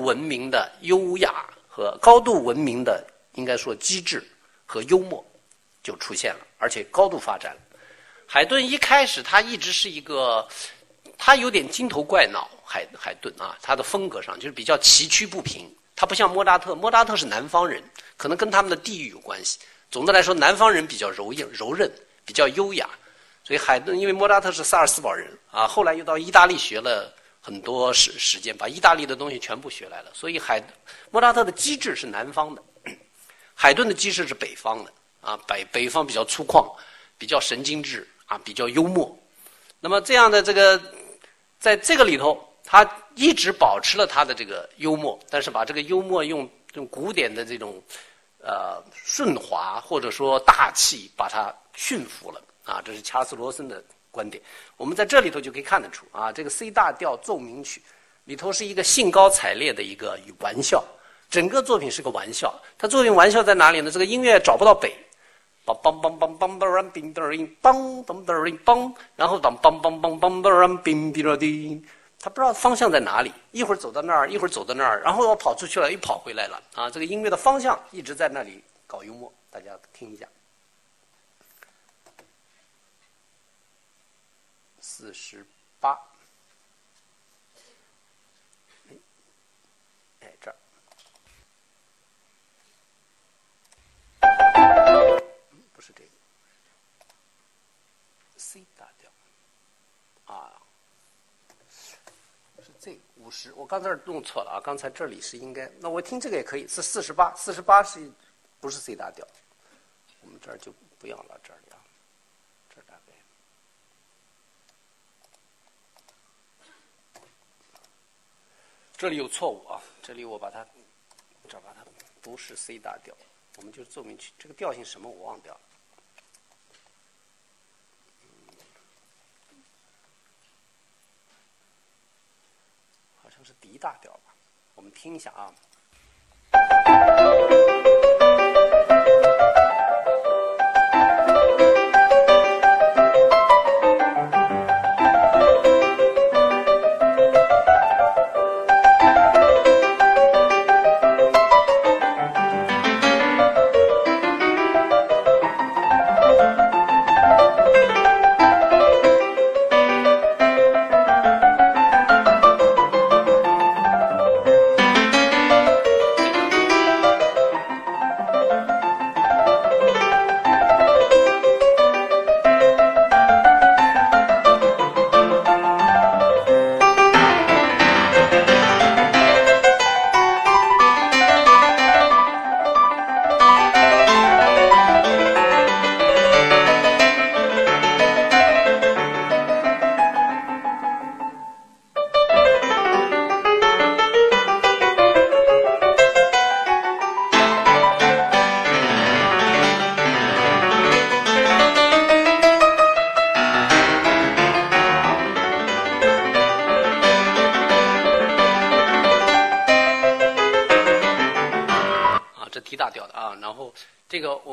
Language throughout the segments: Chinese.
文明的优雅和高度文明的，应该说机智和幽默就出现了，而且高度发展。海顿一开始他一直是一个，他有点精头怪脑，海海顿啊，他的风格上就是比较崎岖不平。他不像莫扎特，莫扎特是南方人，可能跟他们的地域有关系。总的来说，南方人比较柔硬、柔韧，比较优雅。所以海顿因为莫扎特是萨尔斯堡人啊，后来又到意大利学了很多时时间，把意大利的东西全部学来了。所以海莫扎特的机智是南方的，海顿的机智是北方的啊，北北方比较粗犷，比较神经质啊，比较幽默。那么这样的这个，在这个里头。他一直保持了他的这个幽默，但是把这个幽默用用古典的这种呃顺滑或者说大气把它驯服了啊，这是查尔斯罗森的观点。我们在这里头就可以看得出啊，这个 C 大调奏鸣曲里头是一个兴高采烈的一个玩笑，整个作品是个玩笑。它作品玩笑在哪里呢？这个音乐找不到北，梆梆梆梆梆梆叮叮叮梆梆梆梆，然后梆梆梆梆梆梆叮叮叮。他不知道方向在哪里，一会儿走到那儿，一会儿走到那儿，然后又跑出去了，又跑回来了。啊，这个音乐的方向一直在那里搞幽默，大家听一下。四十八，哎，这儿，不是这个，C 大调，啊。五十，我刚才弄错了啊！刚才这里是应该，那我听这个也可以，是四十八，四十八是不是 C 大调？我们这儿就不要了，这里啊，这大概，这里有错误啊！这里我把它，这把它不是 C 大调，我们就奏鸣曲，这个调性什么我忘掉了。好像是 D 大调吧？我们听一下啊。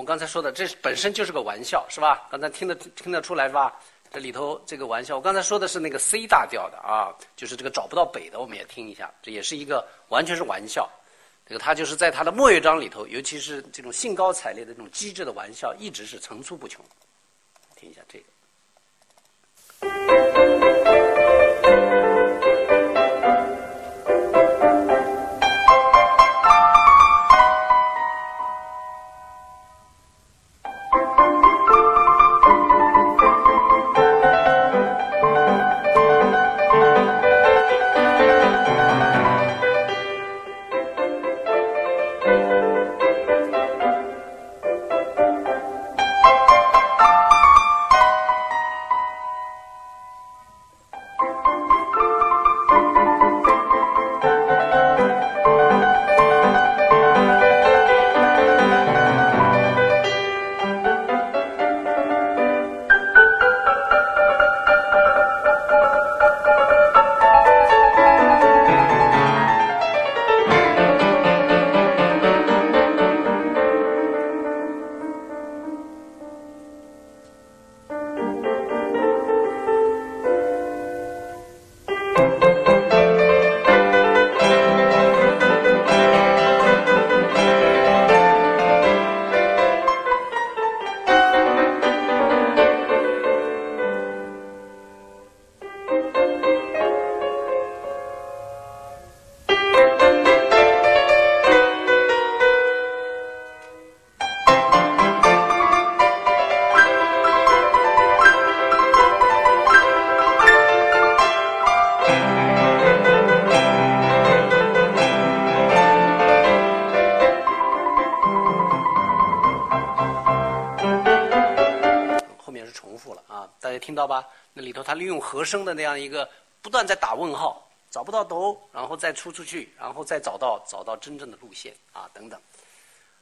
刚才说的，这本身就是个玩笑，是吧？刚才听得听得出来是吧？这里头这个玩笑，我刚才说的是那个 C 大调的啊，就是这个找不到北的，我们也听一下，这也是一个完全是玩笑。这个他就是在他的末乐章里头，尤其是这种兴高采烈的这种机智的玩笑，一直是层出不穷。听一下这个。道吧？那里头他利用和声的那样一个不断在打问号，找不到哆，然后再出出去，然后再找到找到真正的路线啊等等。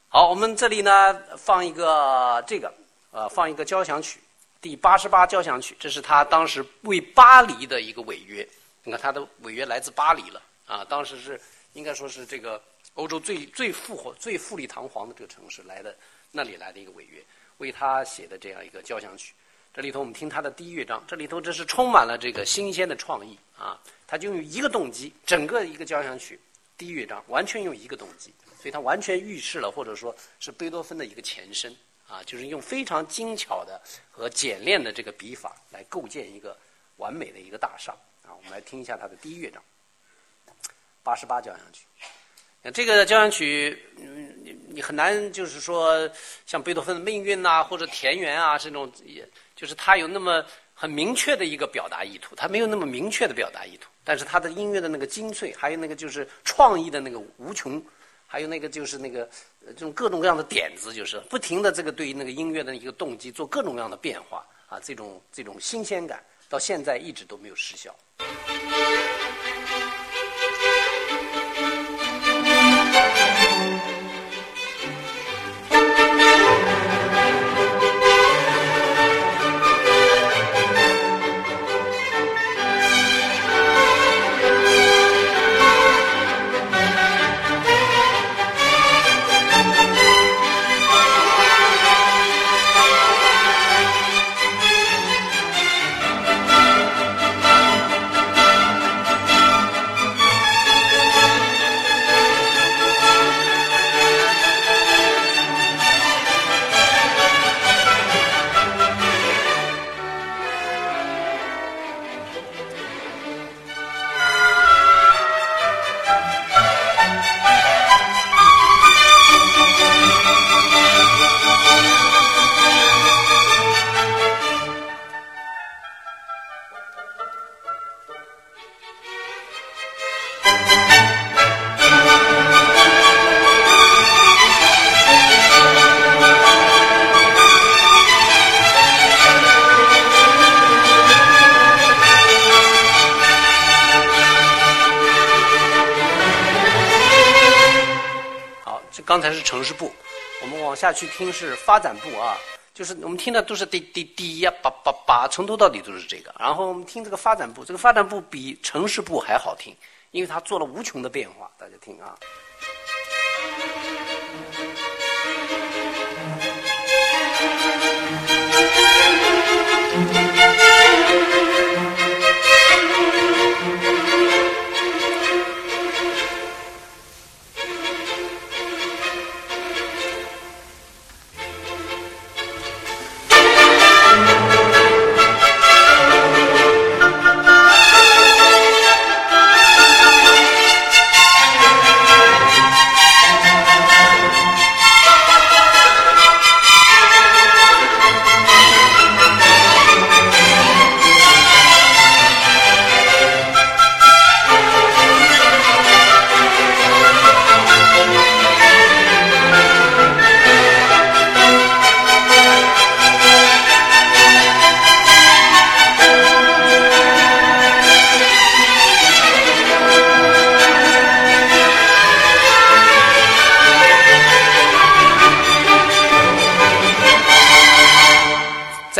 好，我们这里呢放一个这个呃放一个交响曲，第八十八交响曲，这是他当时为巴黎的一个违约。你看他的违约来自巴黎了啊，当时是应该说是这个欧洲最最富活最富丽堂皇的这个城市来的那里来的一个违约，为他写的这样一个交响曲。这里头我们听他的第一乐章，这里头这是充满了这个新鲜的创意啊！他就用一个动机，整个一个交响曲第一乐章完全用一个动机，所以它完全预示了或者说是贝多芬的一个前身啊，就是用非常精巧的和简练的这个笔法来构建一个完美的一个大厦啊！我们来听一下他的第一乐章，八十八交响曲。这个交响曲，嗯，你你很难就是说像贝多芬的命运呐，或者田园啊这种，也就是他有那么很明确的一个表达意图，他没有那么明确的表达意图，但是他的音乐的那个精粹，还有那个就是创意的那个无穷，还有那个就是那个这种各种各样的点子，就是不停的这个对于那个音乐的一个动机做各种各样的变化啊，这种这种新鲜感到现在一直都没有失效。刚才是城市部，我们往下去听是发展部啊，就是我们听的都是滴滴滴呀，叭叭叭，从头到底都是这个。然后我们听这个发展部，这个发展部比城市部还好听，因为它做了无穷的变化。大家听啊。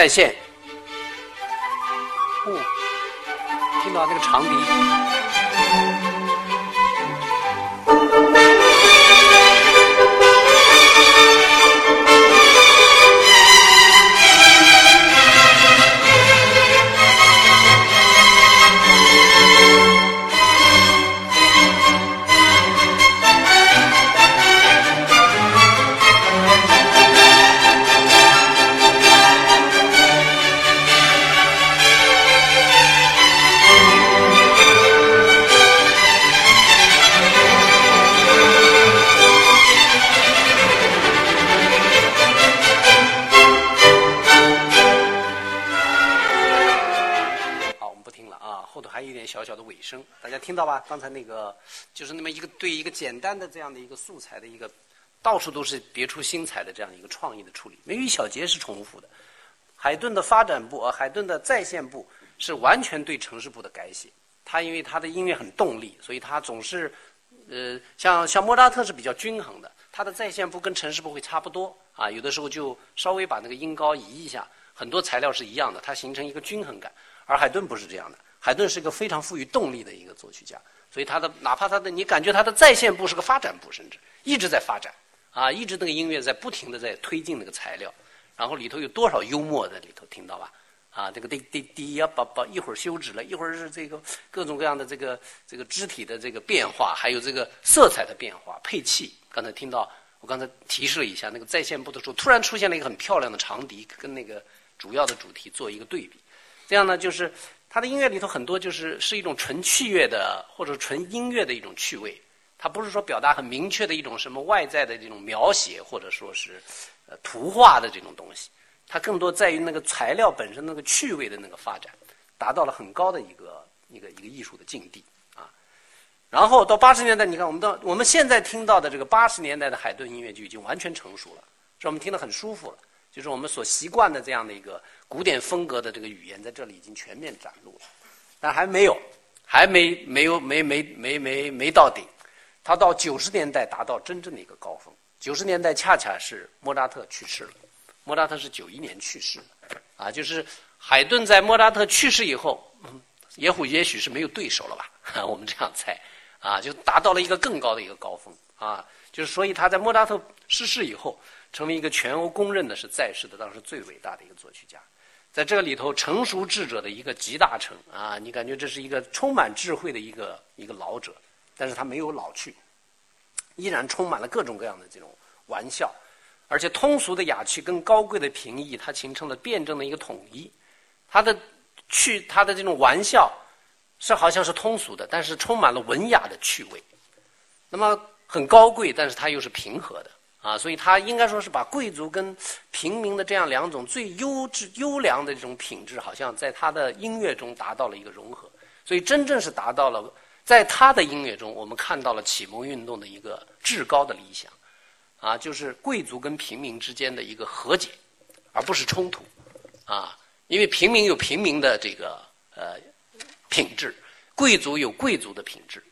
在线，刚才那个就是那么一个对一个简单的这样的一个素材的一个，到处都是别出心裁的这样一个创意的处理，没有一小节是重复的。海顿的发展部啊，海顿的在线部是完全对城市部的改写。他因为他的音乐很动力，所以他总是，呃，像像莫扎特是比较均衡的，他的在线部跟城市部会差不多啊，有的时候就稍微把那个音高移一下，很多材料是一样的，它形成一个均衡感。而海顿不是这样的，海顿是一个非常富于动力的一个作曲家，所以他的哪怕他的你感觉他的在线部是个发展部，甚至一直在发展啊，一直那个音乐在不停的在推进那个材料，然后里头有多少幽默在里头，听到吧？啊，这个滴滴滴呀，把把一会儿休止了，一会儿是这个各种各样的这个这个肢体的这个变化，还有这个色彩的变化，配器。刚才听到我刚才提示了一下，那个在线部的时候，突然出现了一个很漂亮的长笛，跟那个主要的主题做一个对比。这样呢，就是他的音乐里头很多就是是一种纯器乐的或者纯音乐的一种趣味，它不是说表达很明确的一种什么外在的这种描写，或者说是呃图画的这种东西。它更多在于那个材料本身那个趣味的那个发展，达到了很高的一个一个一个艺术的境地啊。然后到八十年代，你看我们到我们现在听到的这个八十年代的海顿音乐就已经完全成熟了，是我们听得很舒服了。就是我们所习惯的这样的一个古典风格的这个语言，在这里已经全面展露了，但还没有，还没没有没没没没没到顶。他到九十年代达到真正的一个高峰。九十年代恰恰是莫扎特去世了。莫扎特是九一年去世的，啊，就是海顿在莫扎特去世以后，也许也许是没有对手了吧？我们这样猜，啊，就达到了一个更高的一个高峰，啊，就是所以他在莫扎特逝世以后，成为一个全欧公认的是在世的当时最伟大的一个作曲家，在这个里头成熟智者的一个集大成，啊，你感觉这是一个充满智慧的一个一个老者，但是他没有老去，依然充满了各种各样的这种玩笑。而且通俗的雅趣跟高贵的平易，它形成了辩证的一个统一。他的趣，他的这种玩笑，是好像是通俗的，但是充满了文雅的趣味。那么很高贵，但是它又是平和的啊，所以他应该说是把贵族跟平民的这样两种最优质、优良的这种品质，好像在他的音乐中达到了一个融合。所以真正是达到了，在他的音乐中，我们看到了启蒙运动的一个至高的理想。啊，就是贵族跟平民之间的一个和解，而不是冲突，啊，因为平民有平民的这个呃品质，贵族有贵族的品质，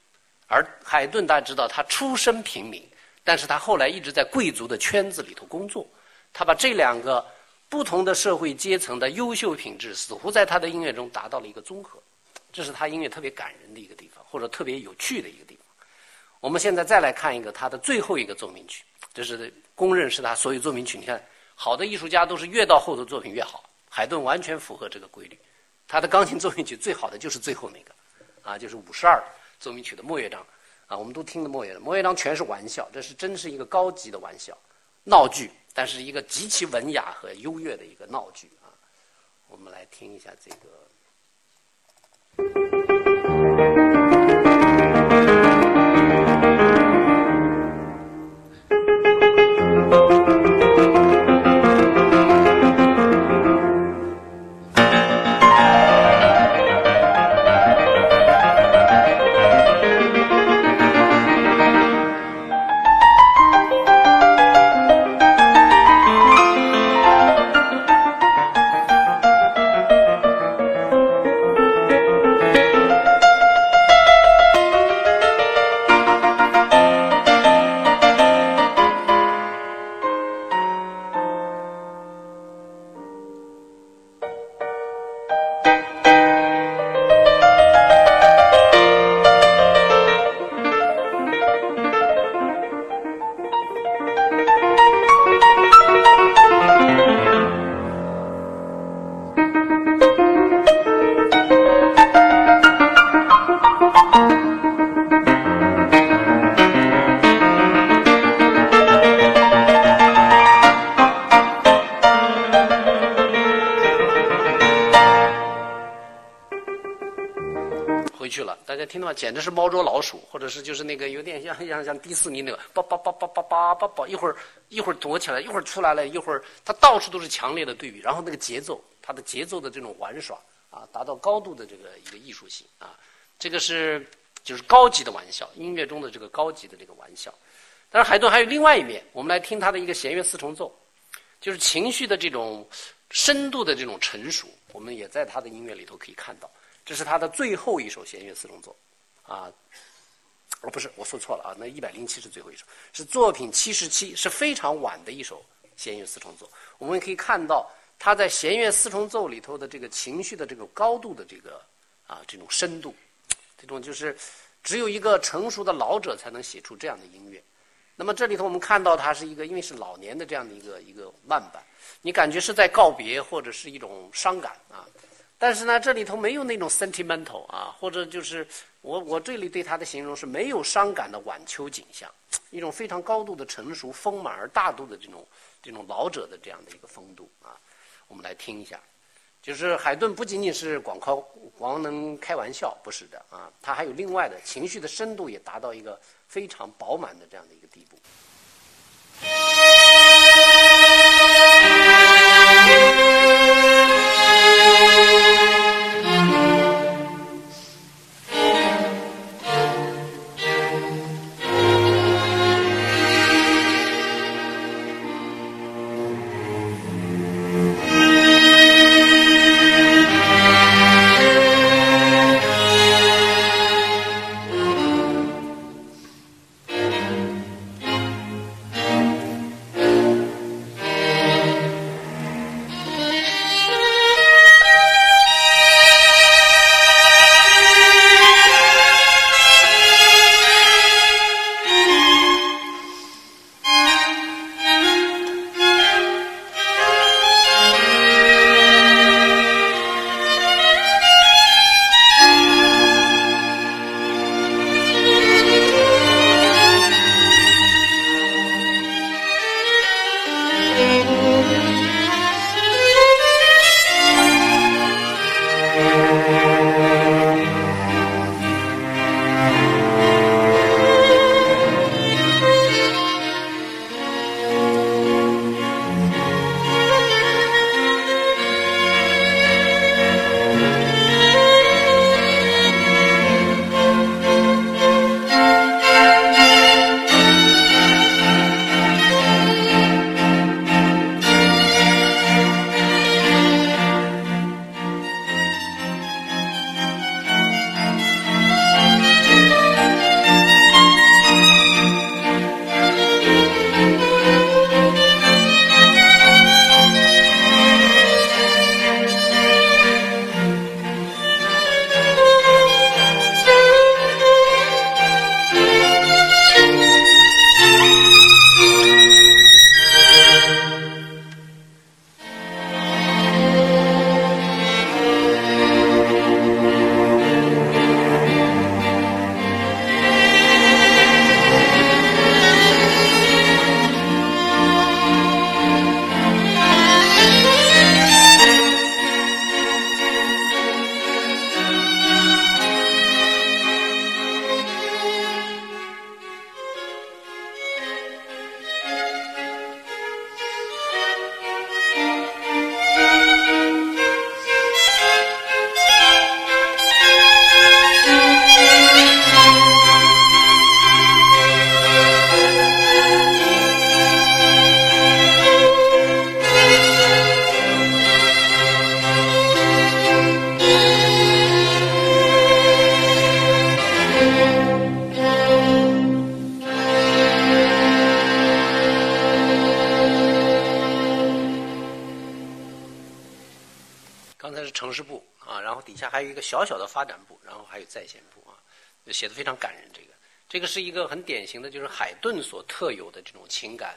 而海顿大家知道他出身平民，但是他后来一直在贵族的圈子里头工作，他把这两个不同的社会阶层的优秀品质，似乎在他的音乐中达到了一个综合，这是他音乐特别感人的一个地方，或者特别有趣的一个地方。我们现在再来看一个他的最后一个奏鸣曲。这是公认是他所有奏鸣曲。你看，好的艺术家都是越到后头作品越好。海顿完全符合这个规律。他的钢琴奏鸣曲最好的就是最后那个，啊，就是五十二奏鸣曲的末乐章。啊，我们都听的莫言，莫言当全是玩笑，这是真是一个高级的玩笑，闹剧，但是一个极其文雅和优越的一个闹剧啊。我们来听一下这个。简直是猫捉老鼠，或者是就是那个有点像像像迪士尼那个，叭叭叭叭叭叭叭叭，一会儿一会儿躲起来，一会儿出来了，一会儿它到处都是强烈的对比，然后那个节奏，它的节奏的这种玩耍啊，达到高度的这个一个艺术性啊，这个是就是高级的玩笑，音乐中的这个高级的这个玩笑。但是海顿还有另外一面，我们来听他的一个弦乐四重奏，就是情绪的这种深度的这种成熟，我们也在他的音乐里头可以看到。这是他的最后一首弦乐四重奏，啊，哦不是，我说错了啊，那一百零七是最后一首，是作品七十七，是非常晚的一首弦乐四重奏。我们可以看到他在弦乐四重奏里头的这个情绪的这个高度的这个啊这种深度，这种就是只有一个成熟的老者才能写出这样的音乐。那么这里头我们看到它是一个因为是老年的这样的一个一个慢板，你感觉是在告别或者是一种伤感啊。但是呢，这里头没有那种 sentimental 啊，或者就是我我这里对他的形容是没有伤感的晚秋景象，一种非常高度的成熟、丰满而大度的这种这种老者的这样的一个风度啊。我们来听一下，就是海顿不仅仅是光靠光能开玩笑，不是的啊，他还有另外的情绪的深度也达到一个非常饱满的这样的一个地步。在线部啊，写的非常感人。这个，这个是一个很典型的，就是海顿所特有的这种情感，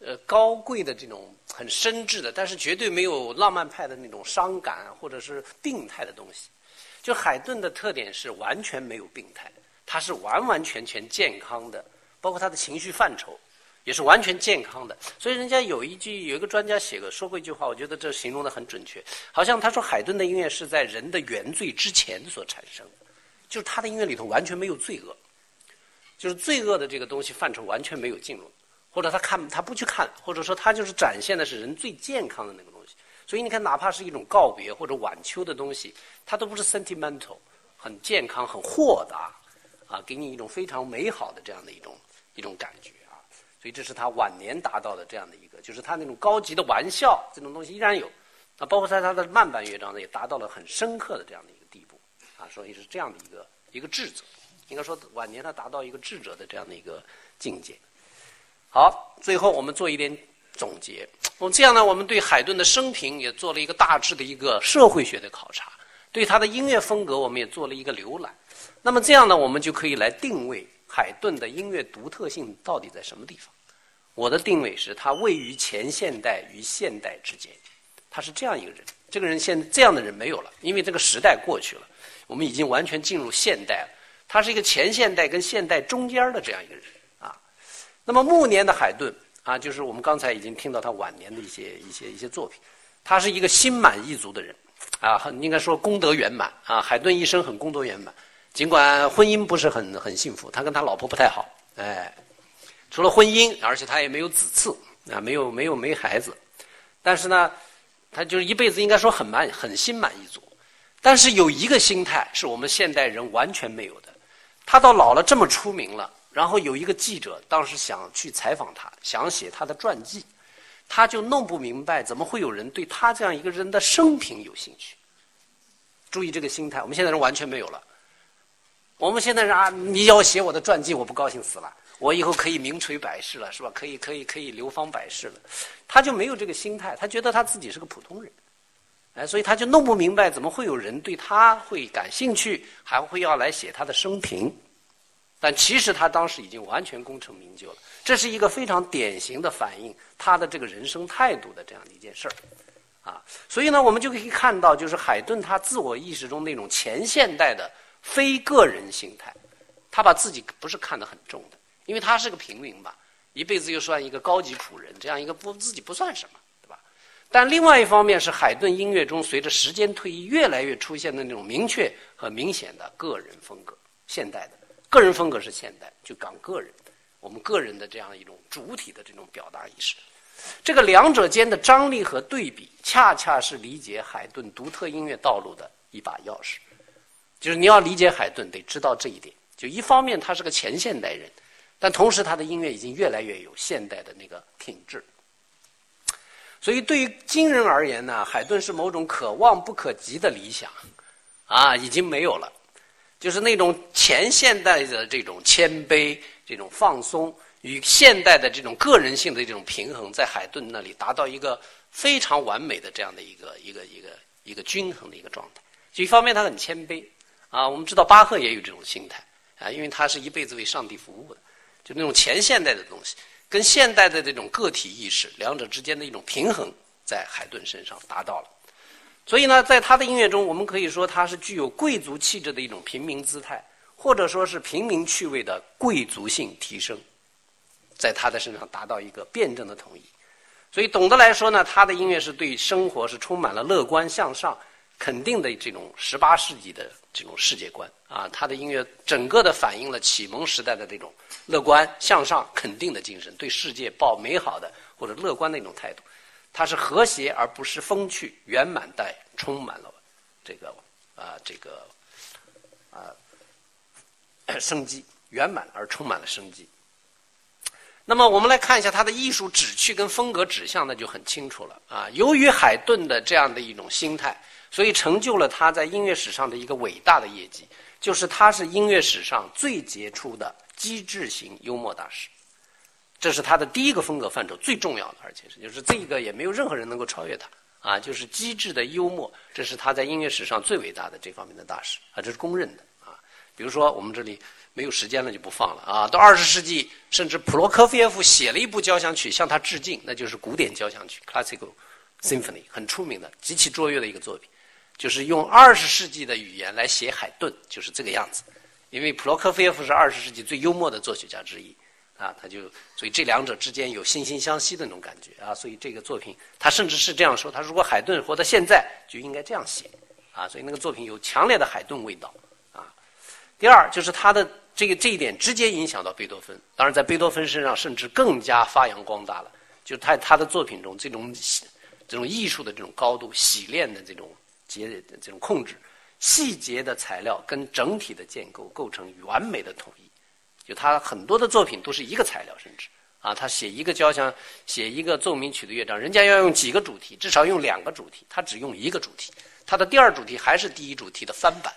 呃，高贵的这种很深挚的，但是绝对没有浪漫派的那种伤感或者是病态的东西。就海顿的特点是完全没有病态，他是完完全全健康的，包括他的情绪范畴也是完全健康的。所以人家有一句，有一个专家写过说过一句话，我觉得这形容的很准确。好像他说海顿的音乐是在人的原罪之前所产生的，就是他的音乐里头完全没有罪恶，就是罪恶的这个东西范畴完全没有进入，或者他看他不去看，或者说他就是展现的是人最健康的那个东西。所以你看，哪怕是一种告别或者晚秋的东西，它都不是 sentimental，很健康、很豁达，啊，给你一种非常美好的这样的一种一种感觉啊。所以这是他晚年达到的这样的一个，就是他那种高级的玩笑这种东西依然有，啊，包括在他的慢板乐章呢，也达到了很深刻的这样的一个地，所以是这样的一个一个智者，应该说晚年他达到一个智者的这样的一个境界。好，最后我们做一点总结。我们这样呢，我们对海顿的生平也做了一个大致的一个社会学的考察，对他的音乐风格我们也做了一个浏览。那么这样呢，我们就可以来定位海顿的音乐独特性到底在什么地方。我的定位是他位于前现代与现代之间，他是这样一个人。这个人现这样的人没有了，因为这个时代过去了，我们已经完全进入现代了。他是一个前现代跟现代中间的这样一个人啊。那么暮年的海顿。啊，就是我们刚才已经听到他晚年的一些一些一些作品，他是一个心满意足的人，啊，很应该说功德圆满啊。海顿一生很功德圆满，尽管婚姻不是很很幸福，他跟他老婆不太好，哎，除了婚姻，而且他也没有子嗣啊，没有没有没孩子，但是呢，他就是一辈子应该说很满很心满意足。但是有一个心态是我们现代人完全没有的，他到老了这么出名了。然后有一个记者当时想去采访他，想写他的传记，他就弄不明白怎么会有人对他这样一个人的生平有兴趣。注意这个心态，我们现在人完全没有了。我们现在人啊，你要写我的传记，我不高兴死了，我以后可以名垂百世了，是吧？可以可以可以流芳百世了。他就没有这个心态，他觉得他自己是个普通人，哎，所以他就弄不明白怎么会有人对他会感兴趣，还会要来写他的生平。但其实他当时已经完全功成名就了，这是一个非常典型的反映他的这个人生态度的这样的一件事儿，啊，所以呢，我们就可以看到，就是海顿他自我意识中那种前现代的非个人心态，他把自己不是看得很重的，因为他是个平民嘛，一辈子又算一个高级仆人，这样一个不自己不算什么，但另外一方面是海顿音乐中随着时间推移越来越出现的那种明确和明显的个人风格，现代的。个人风格是现代，就讲个人，我们个人的这样一种主体的这种表达意识。这个两者间的张力和对比，恰恰是理解海顿独特音乐道路的一把钥匙。就是你要理解海顿，得知道这一点。就一方面他是个前现代人，但同时他的音乐已经越来越有现代的那个品质。所以对于今人而言呢，海顿是某种可望不可及的理想，啊，已经没有了。就是那种前现代的这种谦卑、这种放松，与现代的这种个人性的这种平衡，在海顿那里达到一个非常完美的这样的一个一个一个一个均衡的一个状态。就一方面他很谦卑啊，我们知道巴赫也有这种心态啊，因为他是一辈子为上帝服务的，就那种前现代的东西跟现代的这种个体意识两者之间的一种平衡，在海顿身上达到了。所以呢，在他的音乐中，我们可以说他是具有贵族气质的一种平民姿态，或者说是平民趣味的贵族性提升，在他的身上达到一个辩证的统一。所以，总的来说呢，他的音乐是对生活是充满了乐观向上、肯定的这种十八世纪的这种世界观啊。他的音乐整个的反映了启蒙时代的这种乐观向上、肯定的精神，对世界抱美好的或者乐观的一种态度。它是和谐而不是风趣，圆满带充满了这个啊这个啊 生机，圆满而充满了生机。那么我们来看一下他的艺术旨趣跟风格指向，那就很清楚了啊。由于海顿的这样的一种心态，所以成就了他在音乐史上的一个伟大的业绩，就是他是音乐史上最杰出的机智型幽默大师。这是他的第一个风格范畴，最重要的，而且是就是这个也没有任何人能够超越他啊！就是机智的幽默，这是他在音乐史上最伟大的这方面的大师啊，这是公认的啊。比如说，我们这里没有时间了，就不放了啊。到二十世纪，甚至普罗科菲耶夫写了一部交响曲向他致敬，那就是古典交响曲 （Classical Symphony），很出名的、极其卓越的一个作品，就是用二十世纪的语言来写海顿，就是这个样子。因为普罗科菲耶夫是二十世纪最幽默的作曲家之一。啊，他就所以这两者之间有惺惺相惜的那种感觉啊，所以这个作品他甚至是这样说：他如果海顿活到现在，就应该这样写啊，所以那个作品有强烈的海顿味道啊。第二就是他的这个这一点直接影响到贝多芬，当然在贝多芬身上甚至更加发扬光大了，就是他他的作品中这种这种艺术的这种高度、洗练的这种节的这种控制、细节的材料跟整体的建构构成完美的统一。就他很多的作品都是一个材料，甚至啊，他写一个交响，写一个奏鸣曲的乐章，人家要用几个主题，至少用两个主题，他只用一个主题，他的第二主题还是第一主题的翻版，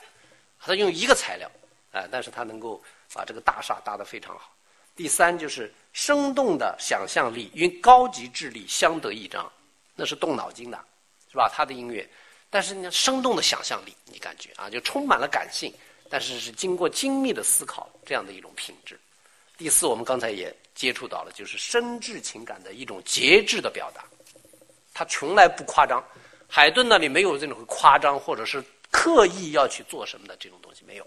他用一个材料，啊，但是他能够把这个大厦搭得非常好。第三就是生动的想象力与高级智力相得益彰，那是动脑筋的，是吧？他的音乐，但是呢，生动的想象力，你感觉啊，就充满了感性，但是是经过精密的思考这样的一种品质。第四，我们刚才也。接触到了，就是深挚情感的一种节制的表达，他从来不夸张。海顿那里没有这种夸张或者是刻意要去做什么的这种东西，没有，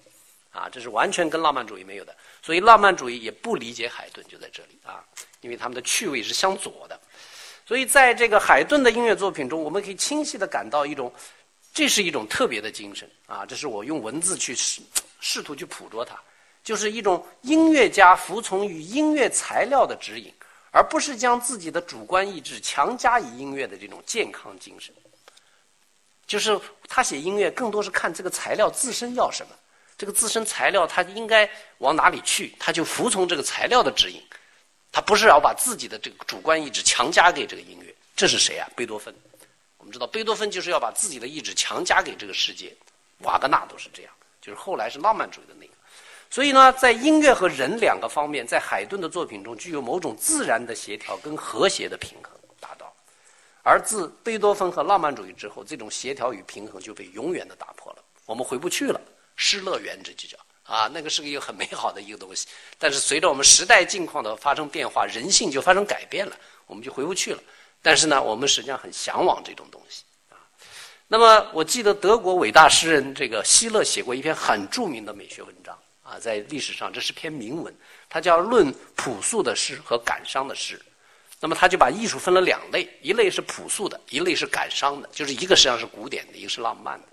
啊，这是完全跟浪漫主义没有的。所以浪漫主义也不理解海顿，就在这里啊，因为他们的趣味是相左的。所以在这个海顿的音乐作品中，我们可以清晰地感到一种，这是一种特别的精神啊，这是我用文字去试试图去捕捉它。就是一种音乐家服从于音乐材料的指引，而不是将自己的主观意志强加于音乐的这种健康精神。就是他写音乐更多是看这个材料自身要什么，这个自身材料他应该往哪里去，他就服从这个材料的指引。他不是要把自己的这个主观意志强加给这个音乐。这是谁啊？贝多芬。我们知道贝多芬就是要把自己的意志强加给这个世界。瓦格纳都是这样，就是后来是浪漫主义的那个。所以呢，在音乐和人两个方面，在海顿的作品中具有某种自然的协调跟和谐的平衡达到，而自贝多芬和浪漫主义之后，这种协调与平衡就被永远的打破了。我们回不去了，失乐园这就叫啊，那个是一个很美好的一个东西。但是随着我们时代境况的发生变化，人性就发生改变了，我们就回不去了。但是呢，我们实际上很向往这种东西啊。那么，我记得德国伟大诗人这个希勒写过一篇很著名的美学文章。啊，在历史上这是篇铭文，它叫《论朴素的诗和感伤的诗》。那么他就把艺术分了两类，一类是朴素的，一类是感伤的，就是一个实际上是古典的，一个是浪漫的。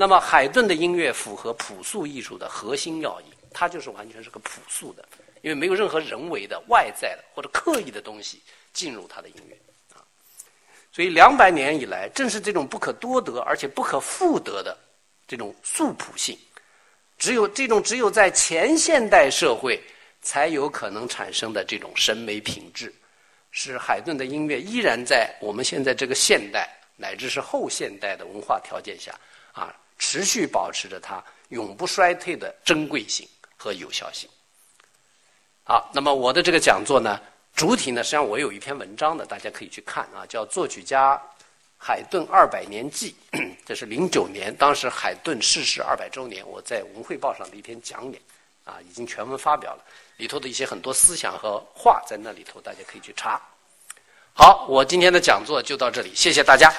那么海顿的音乐符合朴素艺术的核心要义，它就是完全是个朴素的，因为没有任何人为的、外在的或者刻意的东西进入他的音乐啊。所以两百年以来，正是这种不可多得而且不可复得的这种素朴性。只有这种只有在前现代社会才有可能产生的这种审美品质，使海顿的音乐依然在我们现在这个现代乃至是后现代的文化条件下啊，持续保持着它永不衰退的珍贵性和有效性。好，那么我的这个讲座呢，主体呢，实际上我有一篇文章的，大家可以去看啊，叫《作曲家》。海顿二百年记，这是零九年，当时海顿逝世二百周年，我在《文汇报》上的一篇讲演，啊，已经全文发表了，里头的一些很多思想和话在那里头，大家可以去查。好，我今天的讲座就到这里，谢谢大家。